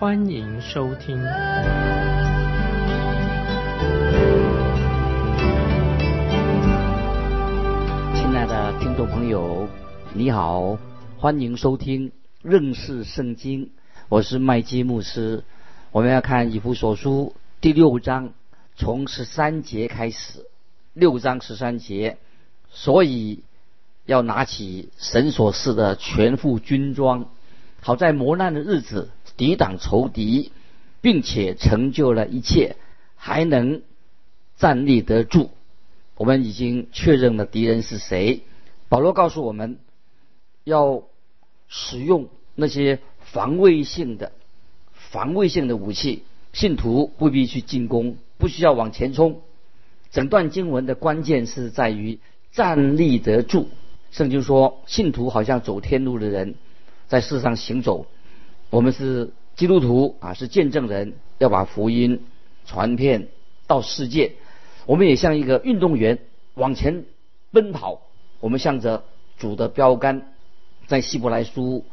欢迎收听。亲爱的听众朋友，你好，欢迎收听认识圣经。我是麦基牧师。我们要看以弗所书第六章，从十三节开始。六章十三节，所以要拿起神所赐的全副军装，好在磨难的日子抵挡仇敌，并且成就了一切，还能站立得住。我们已经确认了敌人是谁。保罗告诉我们要使用那些防卫性的、防卫性的武器，信徒不必去进攻，不需要往前冲。整段经文的关键是在于站立得住。圣经说，信徒好像走天路的人，在世上行走。我们是基督徒啊，是见证人，要把福音传遍到世界。我们也像一个运动员往前奔跑。我们向着主的标杆，在希伯来书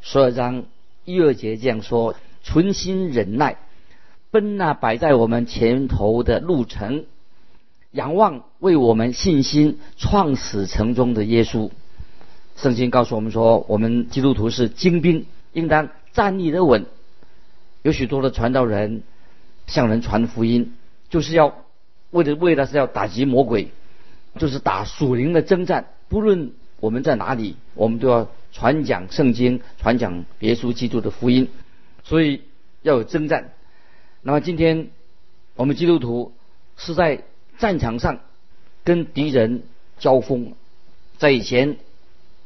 十二章一二节这样说：存心忍耐，奔那摆在我们前头的路程。仰望为我们信心创始成终的耶稣，圣经告诉我们说，我们基督徒是精兵，应当站立得稳。有许多的传道人向人传福音，就是要为了为了是要打击魔鬼，就是打属灵的征战。不论我们在哪里，我们都要传讲圣经，传讲耶稣基督的福音。所以要有征战。那么今天我们基督徒是在。战场上跟敌人交锋，在以前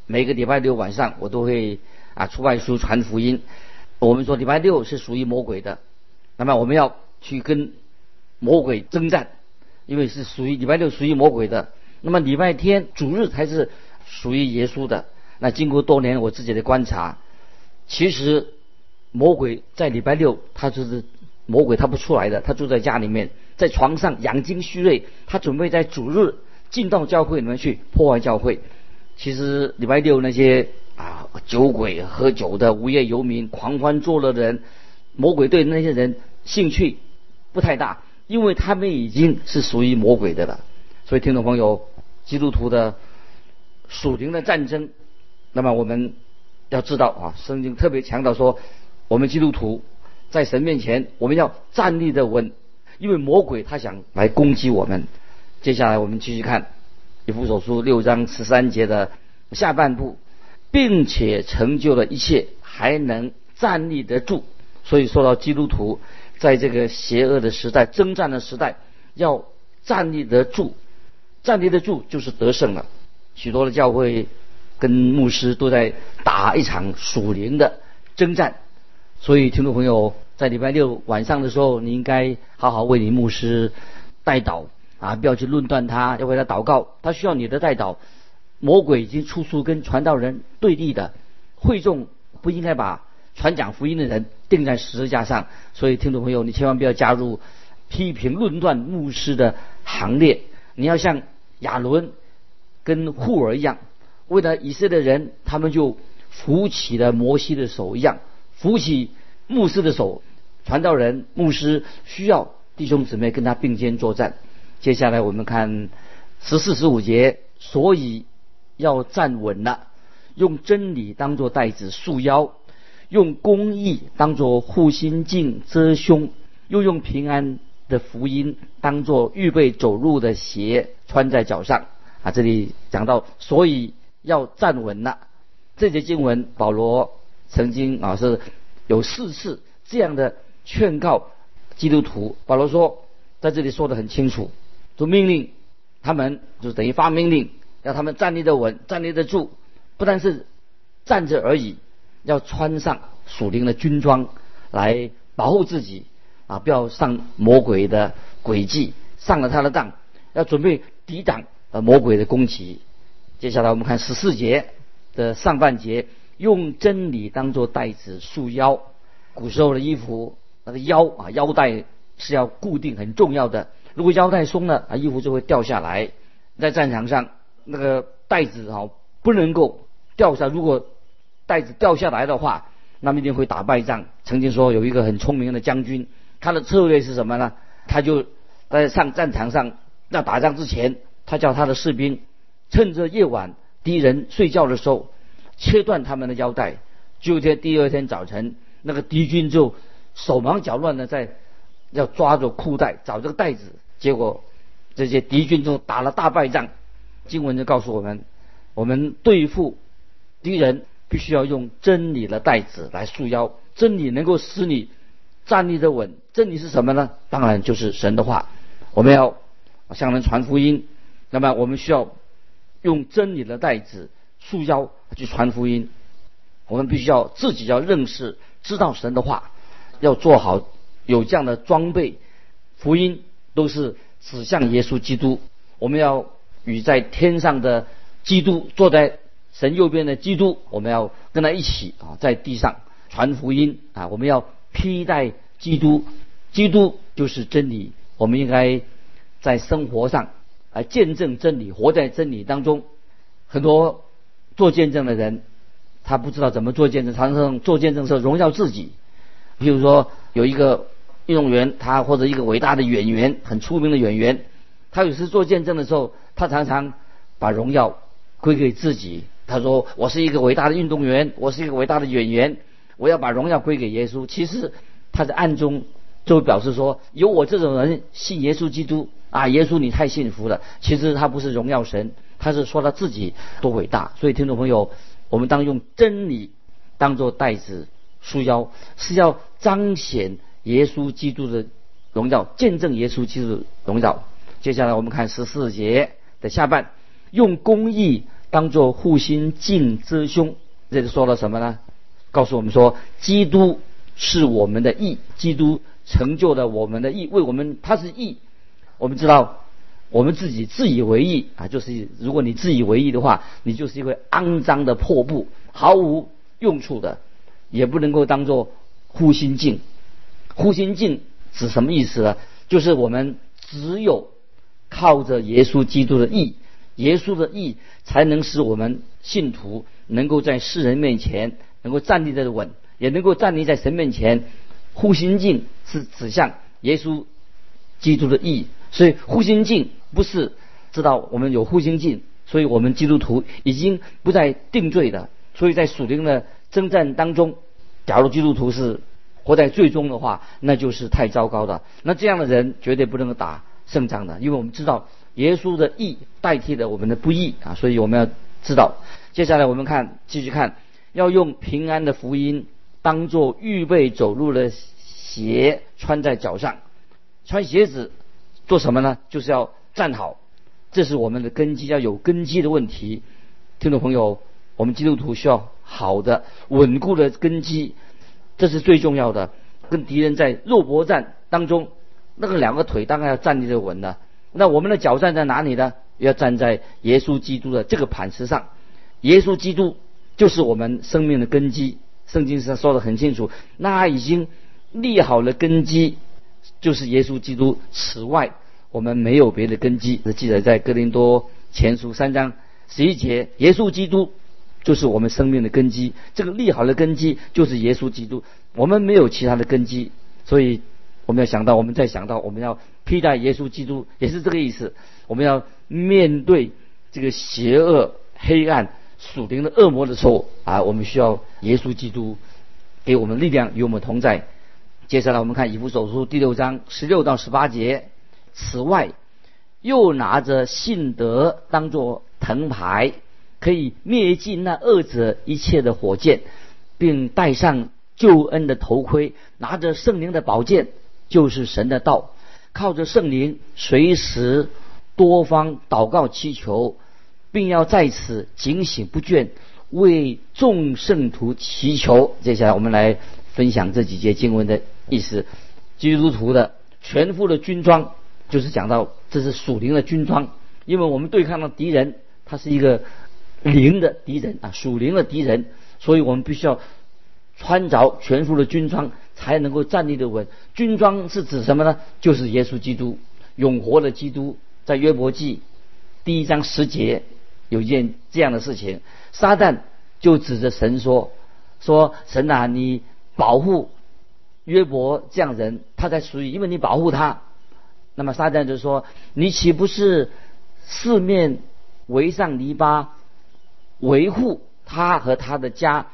每个礼拜六晚上我都会啊出外书传福音。我们说礼拜六是属于魔鬼的，那么我们要去跟魔鬼征战，因为是属于礼拜六属于魔鬼的。那么礼拜天主日才是属于耶稣的。那经过多年我自己的观察，其实魔鬼在礼拜六他就是魔鬼，他不出来的，他住在家里面。在床上养精蓄锐，他准备在主日进到教会里面去破坏教会。其实礼拜六那些啊酒鬼、喝酒的无业游民、狂欢作乐的人，魔鬼对那些人兴趣不太大，因为他们已经是属于魔鬼的了。所以听众朋友，基督徒的属灵的战争，那么我们要知道啊，圣经特别强调说，我们基督徒在神面前，我们要站立的稳。因为魔鬼他想来攻击我们，接下来我们继续看以弗所书六章十三节的下半部，并且成就了一切，还能站立得住。所以说到基督徒在这个邪恶的时代、征战的时代，要站立得住，站立得住就是得胜了。许多的教会跟牧师都在打一场属灵的征战，所以听众朋友。在礼拜六晚上的时候，你应该好好为你牧师代祷啊，不要去论断他，要为他祷告。他需要你的代祷。魔鬼已经处处跟传道人对立的，会众不应该把传讲福音的人钉在十字架上。所以，听众朋友，你千万不要加入批评论断牧师的行列。你要像亚伦跟户尔一样，为了以色列人，他们就扶起了摩西的手一样，扶起牧师的手。传道人、牧师需要弟兄姊妹跟他并肩作战。接下来我们看十四、十五节，所以要站稳了，用真理当作带子束腰，用公义当作护心镜遮胸，又用平安的福音当作预备走路的鞋穿在脚上。啊，这里讲到，所以要站稳了。这节经文，保罗曾经啊是有四次这样的。劝告基督徒，保罗说，在这里说的很清楚，就命令他们，就等于发命令，要他们站立的稳，站立得住，不但是站着而已，要穿上属灵的军装来保护自己，啊，不要上魔鬼的诡计，上了他的当，要准备抵挡呃魔鬼的攻击。接下来我们看十四节的上半节，用真理当做带子束腰。古时候的衣服那个腰啊腰带是要固定很重要的，如果腰带松了啊衣服就会掉下来。在战场上那个袋子啊不能够掉下，如果袋子掉下来的话，那么一定会打败仗。曾经说有一个很聪明的将军，他的策略是什么呢？他就在上战场上要打仗之前，他叫他的士兵趁着夜晚敌人睡觉的时候切断他们的腰带，就在第二天早晨。那个敌军就手忙脚乱的在要抓着裤带找这个袋子，结果这些敌军就打了大败仗。经文就告诉我们，我们对付敌人必须要用真理的带子来束腰，真理能够使你站立的稳。真理是什么呢？当然就是神的话。我们要向人传福音，那么我们需要用真理的带子束腰去传福音。我们必须要自己要认识。知道神的话，要做好有这样的装备。福音都是指向耶稣基督。我们要与在天上的基督坐在神右边的基督，我们要跟他一起啊，在地上传福音啊。我们要披戴基督，基督就是真理。我们应该在生活上来见证真理，活在真理当中。很多做见证的人。他不知道怎么做见证，常常做见证是荣耀自己。比如说，有一个运动员，他或者一个伟大的演员，很出名的演员，他有时做见证的时候，他常常把荣耀归给自己。他说：“我是一个伟大的运动员，我是一个伟大的演员，我要把荣耀归给耶稣。”其实他在暗中就表示说：“有我这种人信耶稣基督啊，耶稣你太幸福了。”其实他不是荣耀神，他是说他自己多伟大。所以听众朋友。我们当用真理当做带子束腰，是要彰显耶稣基督的荣耀，见证耶稣基督的荣耀。接下来我们看十四节的下半，用公义当做护心镜遮胸。这是说了什么呢？告诉我们说，基督是我们的义，基督成就了我们的义，为我们他是义。我们知道。我们自己自以为义啊，就是如果你自以为义的话，你就是一个肮脏的破布，毫无用处的，也不能够当做护心镜。护心镜指什么意思呢？就是我们只有靠着耶稣基督的义，耶稣的义才能使我们信徒能够在世人面前能够站立得稳，也能够站立在神面前。护心镜是指向耶稣基督的义，所以护心镜。不是知道我们有护心镜，所以我们基督徒已经不再定罪的。所以在属灵的征战当中，假如基督徒是活在最终的话，那就是太糟糕的。那这样的人绝对不能够打胜仗的，因为我们知道耶稣的义代替了我们的不义啊。所以我们要知道，接下来我们看继续看，要用平安的福音当做预备走路的鞋穿在脚上，穿鞋子做什么呢？就是要。站好，这是我们的根基，要有根基的问题。听众朋友，我们基督徒需要好的、稳固的根基，这是最重要的。跟敌人在肉搏战当中，那个两个腿当然要站立的稳了。那我们的脚站在哪里呢？要站在耶稣基督的这个磐石上。耶稣基督就是我们生命的根基。圣经上说的很清楚，那已经立好了根基，就是耶稣基督。此外，我们没有别的根基，记载在哥林多前书三章十一节，耶稣基督就是我们生命的根基。这个立好的根基就是耶稣基督，我们没有其他的根基，所以我们要想到，我们再想到，我们要披戴耶稣基督，也是这个意思。我们要面对这个邪恶、黑暗、属灵的恶魔的时候啊，我们需要耶稣基督给我们力量，与我们同在。接下来我们看以弗所书第六章十六到十八节。此外，又拿着信德当作藤牌，可以灭尽那恶者一切的火箭，并戴上救恩的头盔，拿着圣灵的宝剑，就是神的道，靠着圣灵随时多方祷告祈求，并要在此警醒不倦，为众圣徒祈求。接下来我们来分享这几节经文的意思。基督徒的全副的军装，就是讲到这是属灵的军装，因为我们对抗的敌人，他是一个灵的敌人啊，属灵的敌人，所以我们必须要穿着全副的军装，才能够站立的稳。军装是指什么呢？就是耶稣基督，永活的基督，在约伯记第一章十节有一件这样的事情，撒旦就指着神说：“说神啊，你保护。”约伯这样人，他才属于，因为你保护他，那么撒旦就说：“你岂不是四面围上篱笆，维护他和他的家，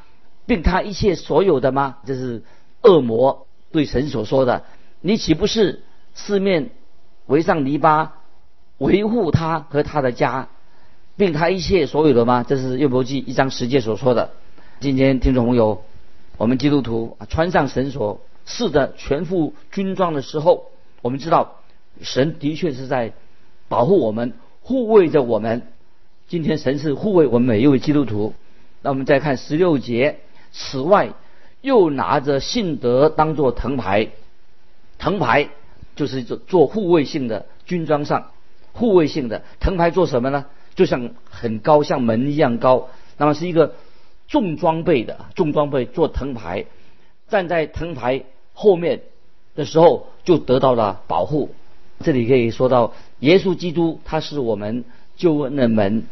并他一切所有的吗？”这是恶魔对神所说的。你岂不是四面围上篱笆，维护他和他的家，并他一切所有的吗？这是约伯记一章十节所说的。今天听众朋友，我们基督徒穿上神所。是的，全副军装的时候，我们知道神的确是在保护我们、护卫着我们。今天神是护卫我们每一位基督徒。那我们再看十六节，此外又拿着信德当做藤牌，藤牌就是做做护卫性的军装上，护卫性的藤牌做什么呢？就像很高，像门一样高，那么是一个重装备的重装备做藤牌，站在藤牌。后面的时候就得到了保护。这里可以说到，耶稣基督他是我们救恩的门。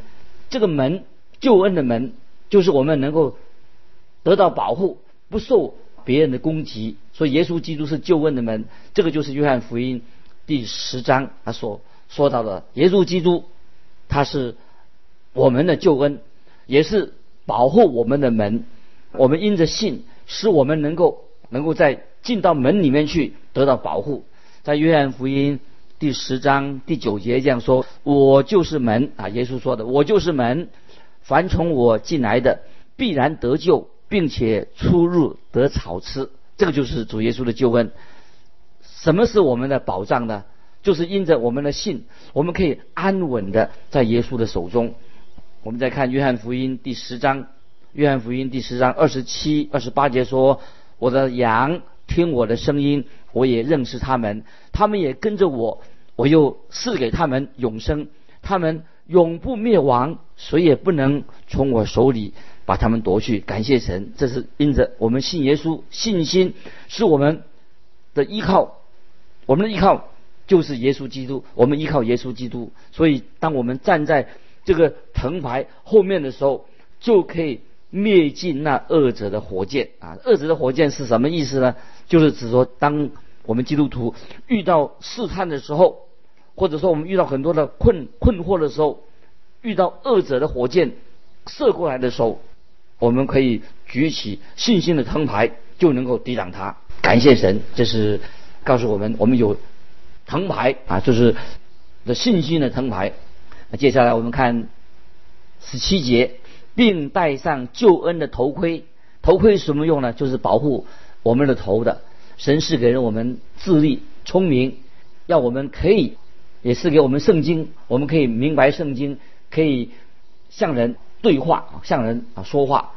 这个门，救恩的门，就是我们能够得到保护，不受别人的攻击。所以，耶稣基督是救恩的门。这个就是约翰福音第十章他所说到的，耶稣基督他是我们的救恩，也是保护我们的门。我们因着信，使我们能够能够在。进到门里面去得到保护，在约翰福音第十章第九节这样说：“我就是门啊！”耶稣说的：“我就是门，凡从我进来的必然得救，并且出入得草吃。”这个就是主耶稣的救恩。什么是我们的保障呢？就是因着我们的信，我们可以安稳的在耶稣的手中。我们再看约翰福音第十章，约翰福音第十章二十七、二十八节说：“我的羊。”听我的声音，我也认识他们，他们也跟着我，我又赐给他们永生，他们永不灭亡，谁也不能从我手里把他们夺去。感谢神，这是因着我们信耶稣，信心是我们的依靠，我们的依靠就是耶稣基督，我们依靠耶稣基督，所以当我们站在这个藤牌后面的时候，就可以。灭尽那恶者的火箭啊！恶者的火箭是什么意思呢？就是指说，当我们基督徒遇到试探的时候，或者说我们遇到很多的困困惑的时候，遇到恶者的火箭射过来的时候，我们可以举起信心的藤牌，就能够抵挡它。感谢神，这是告诉我们，我们有藤牌啊，就是的信心的藤牌。那接下来我们看十七节。并戴上救恩的头盔，头盔什么用呢？就是保护我们的头的。神是给了我们智力、聪明，要我们可以，也是给我们圣经，我们可以明白圣经，可以向人对话，向人啊说话，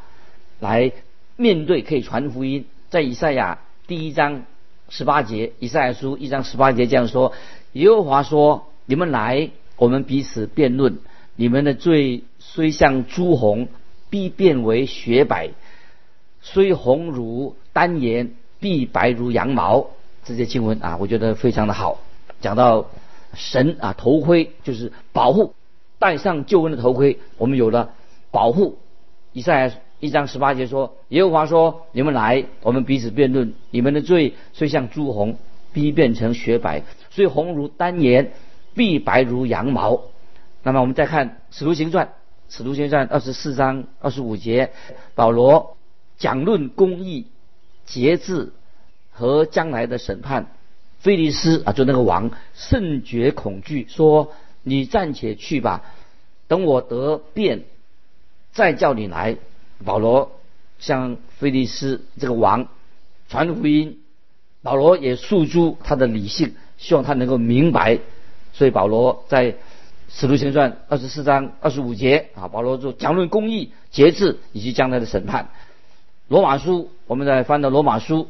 来面对，可以传福音。在以赛亚第一章十八节，以赛亚书一章十八节这样说：耶和华说：“你们来，我们彼此辩论。”你们的罪虽像朱红，必变为雪白；虽红如丹颜，必白如羊毛。这些经文啊，我觉得非常的好。讲到神啊，头盔就是保护，戴上救恩的头盔，我们有了保护。以赛一章十八节说：“耶和华说，你们来，我们彼此辩论。你们的罪虽像朱红，必变成雪白；虽红如丹颜，必白如羊毛。”那么我们再看《使徒行传》，《使徒行传》二十四章二十五节，保罗讲论公义、节制和将来的审判。菲利斯啊，就那个王甚觉恐惧，说：“你暂且去吧，等我得便，再叫你来。”保罗向菲利斯这个王传福音，保罗也诉诸他的理性，希望他能够明白。所以保罗在。使徒行传二十四章二十五节啊，保罗就讲论公义、节制以及将来的审判。罗马书，我们再翻到罗马书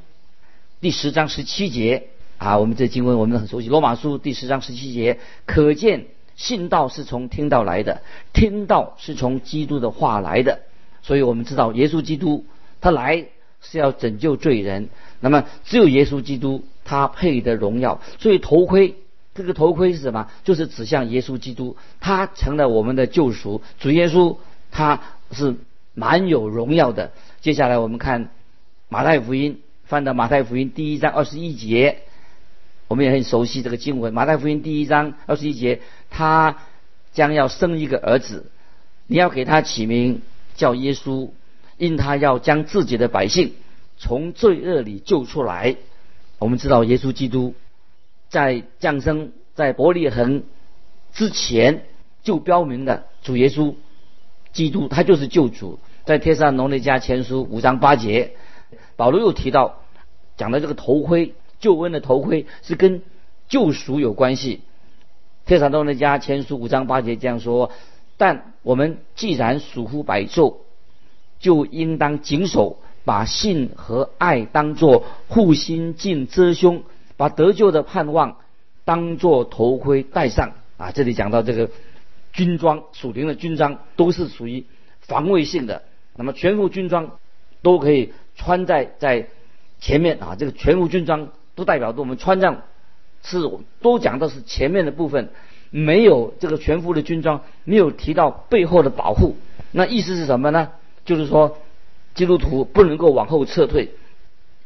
第十章十七节，啊，我们这经文我们很熟悉，《罗马书》第十章十七节，可见信道是从听道来的，听道是从基督的话来的。所以我们知道，耶稣基督他来是要拯救罪人，那么只有耶稣基督他配得荣耀。所以头盔，这个头盔是什么？就是指向耶稣基督，他成了我们的救赎。主耶稣他是蛮有荣耀的。接下来我们看马太福音，翻到马太福音第一章二十一节，我们也很熟悉这个经文。马太福音第一章二十一节，他将要生一个儿子，你要给他起名。叫耶稣，因他要将自己的百姓从罪恶里救出来。我们知道耶稣基督在降生在伯利恒之前就标明了主耶稣基督他就是救主。在天上农利家前书五章八节，保罗又提到讲的这个头盔救恩的头盔是跟救赎有关系。天上农利家前书五章八节这样说。但我们既然属乎百兽，就应当谨守，把信和爱当作护心镜遮胸，把得救的盼望当作头盔戴上。啊，这里讲到这个军装，属灵的军装都是属于防卫性的。那么全副军装都可以穿在在前面啊，这个全副军装都代表着我们穿上是都讲的是前面的部分。没有这个全副的军装，没有提到背后的保护，那意思是什么呢？就是说，基督徒不能够往后撤退，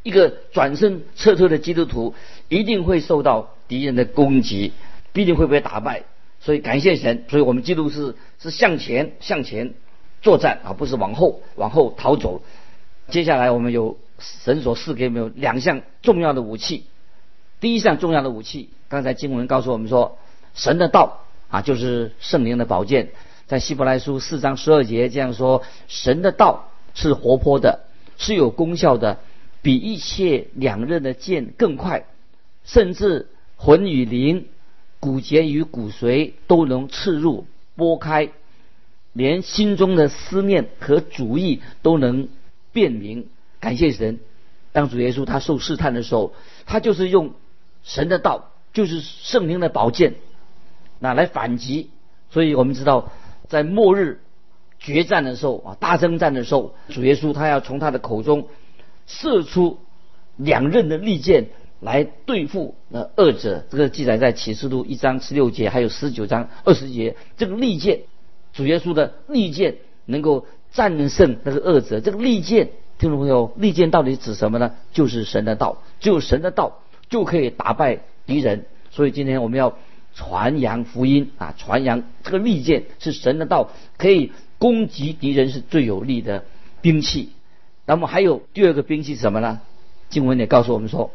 一个转身撤退的基督徒一定会受到敌人的攻击，必定会被打败。所以感谢神，所以我们基督是是向前向前作战啊，不是往后往后逃走。接下来我们有神所赐给我们两项重要的武器，第一项重要的武器，刚才经文告诉我们说。神的道啊，就是圣灵的宝剑，在希伯来书四章十二节这样说：神的道是活泼的，是有功效的，比一切两刃的剑更快，甚至魂与灵、骨节与骨髓都能刺入、拨开，连心中的思念和主意都能辨明。感谢神，当主耶稣他受试探的时候，他就是用神的道，就是圣灵的宝剑。那来反击，所以我们知道，在末日决战的时候啊，大征战的时候，主耶稣他要从他的口中射出两刃的利剑来对付那恶者。这个记载在启示录一章十六节，还有十九章二十节。这个利剑，主耶稣的利剑能够战胜那个恶者。这个利剑，听众朋友，利剑到底指什么呢？就是神的道，只有神的道就可以打败敌人。所以今天我们要。传扬福音啊，传扬这个利剑是神的道，可以攻击敌人，是最有力的兵器。那么还有第二个兵器是什么呢？经文也告诉我们说，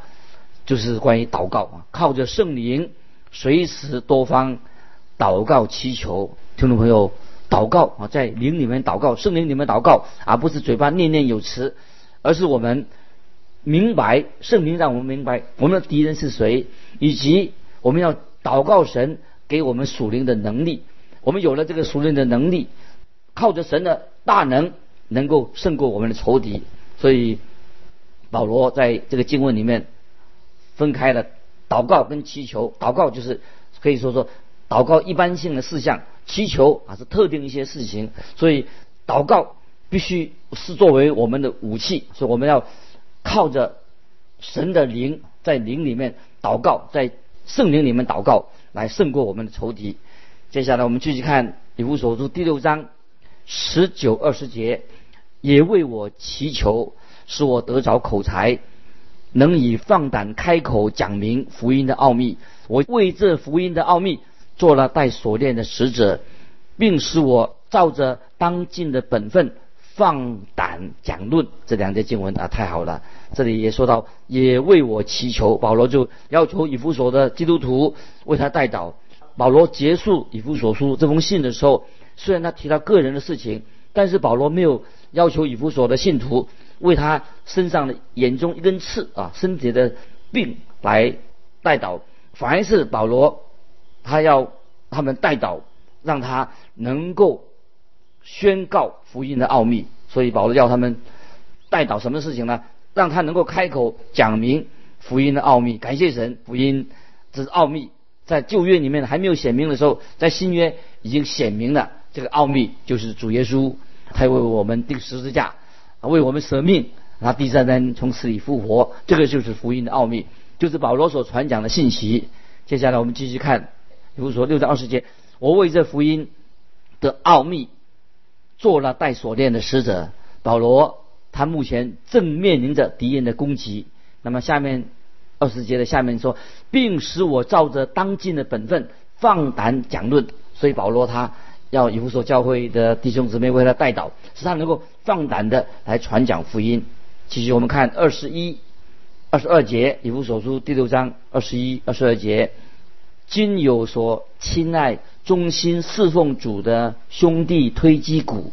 就是关于祷告啊，靠着圣灵，随时多方祷告祈求。听众朋友，祷告啊，在灵里面祷告，圣灵里面祷告，而不是嘴巴念念有词，而是我们明白圣灵让我们明白我们的敌人是谁，以及我们要。祷告神给我们属灵的能力，我们有了这个属灵的能力，靠着神的大能，能够胜过我们的仇敌。所以保罗在这个经文里面分开了祷告跟祈求。祷告就是可以说说祷告一般性的事项，祈求啊是特定一些事情。所以祷告必须是作为我们的武器，所以我们要靠着神的灵，在灵里面祷告，在。圣灵里面祷告来胜过我们的仇敌。接下来我们继续看以弗所书第六章十九二十节，也为我祈求，使我得着口才，能以放胆开口讲明福音的奥秘。我为这福音的奥秘做了带锁链的使者，并使我照着当尽的本分。放胆讲论这两节经文啊，太好了！这里也说到，也为我祈求。保罗就要求以弗所的基督徒为他代祷。保罗结束以弗所书这封信的时候，虽然他提到个人的事情，但是保罗没有要求以弗所的信徒为他身上的眼中一根刺啊身体的病来代祷，反而是保罗他要他们代祷，让他能够。宣告福音的奥秘，所以保罗要他们带到什么事情呢？让他能够开口讲明福音的奥秘。感谢神，福音这是奥秘，在旧约里面还没有显明的时候，在新约已经显明了这个奥秘，就是主耶稣，他为我们钉十字架，为我们舍命，他第三天从死里复活，这个就是福音的奥秘，就是保罗所传讲的信息。接下来我们继续看，比如说六章二十节，我为这福音的奥秘做了带锁链的使者。保罗他目前正面临着敌人的攻击。那么下面二十节的下面说，并使我照着当尽的本分放胆讲论。所以保罗他要以弗所教会的弟兄姊妹为他代祷，使他能够放胆的来传讲福音。继续我们看二十一、二十二节，以弗所书第六章二十一、二十二节，今有所亲爱、忠心侍奉主的兄弟推基谷。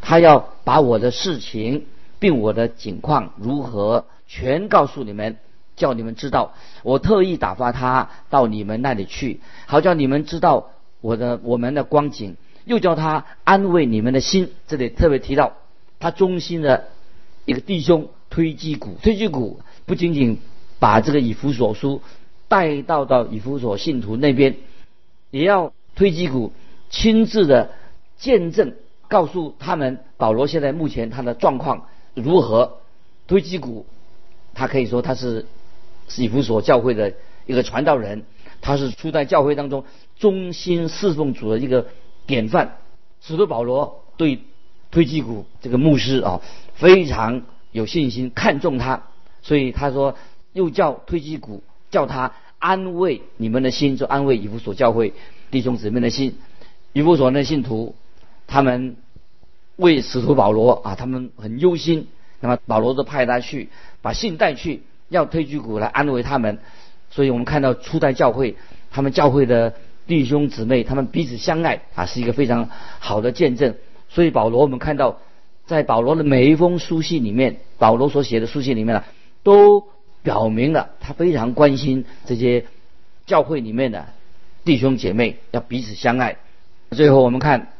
他要把我的事情，并我的境况如何，全告诉你们，叫你们知道。我特意打发他到你们那里去，好叫你们知道我的我们的光景，又叫他安慰你们的心。这里特别提到他忠心的一个弟兄推基谷，推基谷不仅仅把这个以弗所书带到到以弗所信徒那边，也要推基谷亲自的见证。告诉他们保罗现在目前他的状况如何？推基谷，他可以说他是以弗所教会的一个传道人，他是初代教会当中忠心侍奉主的一个典范。使徒保罗对推基谷这个牧师啊非常有信心，看重他，所以他说又叫推基谷叫他安慰你们的心，就安慰以弗所教会弟兄姊妹的心。以弗所那信徒。他们为使徒保罗啊，他们很忧心。那么保罗就派他去把信带去，要推举谷来安慰他们。所以我们看到初代教会，他们教会的弟兄姊妹，他们彼此相爱啊，是一个非常好的见证。所以保罗，我们看到在保罗的每一封书信里面，保罗所写的书信里面呢，都表明了他非常关心这些教会里面的弟兄姐妹要彼此相爱。最后我们看。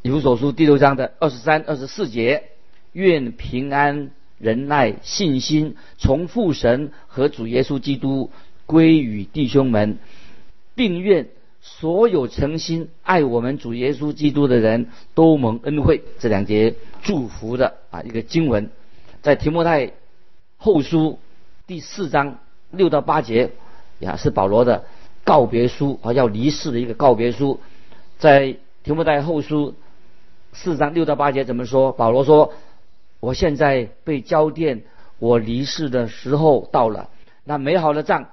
以弗所书第六章的二十三、二十四节，愿平安、仁爱、信心从父神和主耶稣基督归于弟兄们，并愿所有诚心爱我们主耶稣基督的人都蒙恩惠。这两节祝福的啊一个经文，在提摩太后书第四章六到八节呀，是保罗的告别书啊，要离世的一个告别书，在提摩太后书。四章六到八节怎么说？保罗说：“我现在被交电，我离世的时候到了。那美好的仗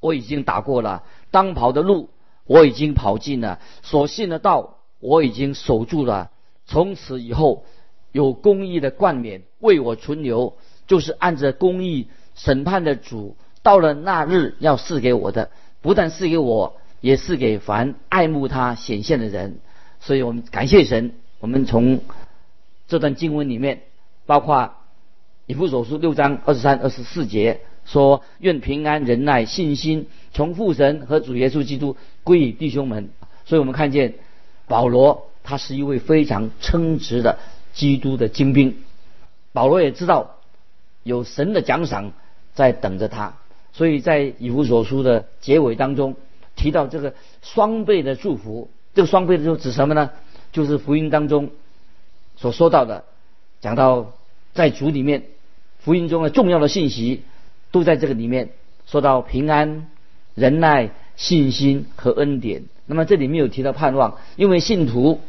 我已经打过了，当跑的路我已经跑尽了，所信的道我已经守住了。从此以后，有公义的冠冕为我存留，就是按着公义审判的主，到了那日要赐给我的，不但赐给我，也是给凡爱慕他显现的人。所以我们感谢神。”我们从这段经文里面，包括以弗所书六章二十三、二十四节说：“愿平安、仁爱、信心从父神和主耶稣基督归于弟兄们。”所以我们看见保罗他是一位非常称职的基督的精兵。保罗也知道有神的奖赏在等着他，所以在以弗所书的结尾当中提到这个双倍的祝福。这个双倍的祝福指什么呢？就是福音当中所说到的，讲到在主里面，福音中的重要的信息都在这个里面说到平安、仁爱、信心和恩典。那么这里面有提到盼望，因为信徒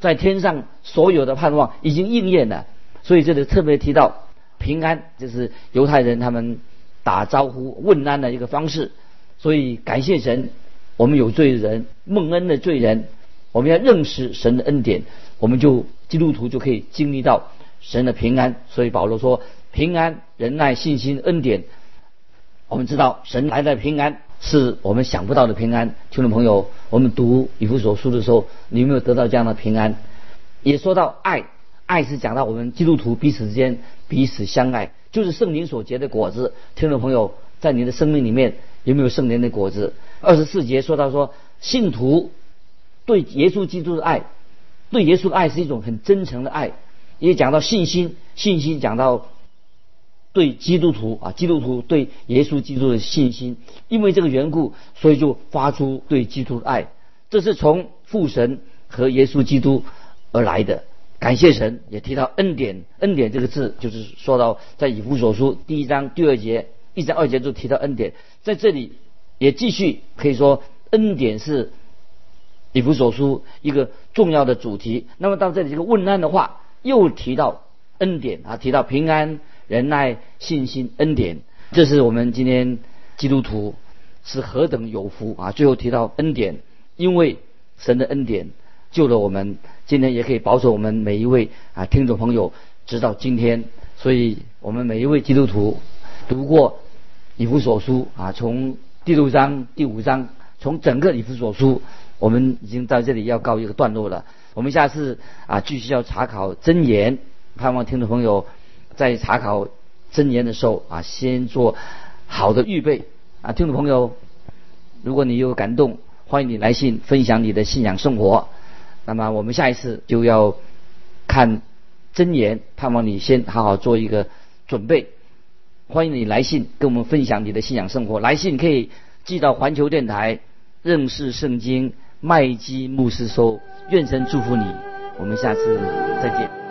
在天上所有的盼望已经应验了，所以这里特别提到平安，就是犹太人他们打招呼问安的一个方式。所以感谢神，我们有罪人蒙恩的罪人。我们要认识神的恩典，我们就基督徒就可以经历到神的平安。所以保罗说：“平安、仁爱、信心、恩典。”我们知道神来的平安是我们想不到的平安。听众朋友，我们读以弗所书的时候，你有没有得到这样的平安？也说到爱，爱是讲到我们基督徒彼此之间彼此相爱，就是圣灵所结的果子。听众朋友，在你的生命里面有没有圣灵的果子？二十四节说到说信徒。对耶稣基督的爱，对耶稣的爱是一种很真诚的爱。也讲到信心，信心讲到对基督徒啊，基督徒对耶稣基督的信心，因为这个缘故，所以就发出对基督的爱。这是从父神和耶稣基督而来的。感谢神，也提到恩典。恩典这个字，就是说到在以弗所书第一章第二节，一章二节就提到恩典。在这里也继续可以说，恩典是以弗所书一个重要的主题。那么到这里这个问安的话，又提到恩典啊，提到平安。仁爱、信心、恩典，这是我们今天基督徒是何等有福啊！最后提到恩典，因为神的恩典救了我们，今天也可以保守我们每一位啊听众朋友直到今天。所以我们每一位基督徒读过以弗所书啊，从第六章、第五章，从整个以弗所书，我们已经到这里要告一个段落了。我们下次啊继续要查考真言，盼望听众朋友。在查考真言的时候啊，先做好的预备啊，听众朋友，如果你有感动，欢迎你来信分享你的信仰生活。那么我们下一次就要看真言，盼望你先好好做一个准备。欢迎你来信跟我们分享你的信仰生活，来信可以寄到环球电台认识圣经麦基牧师收。愿神祝福你，我们下次再见。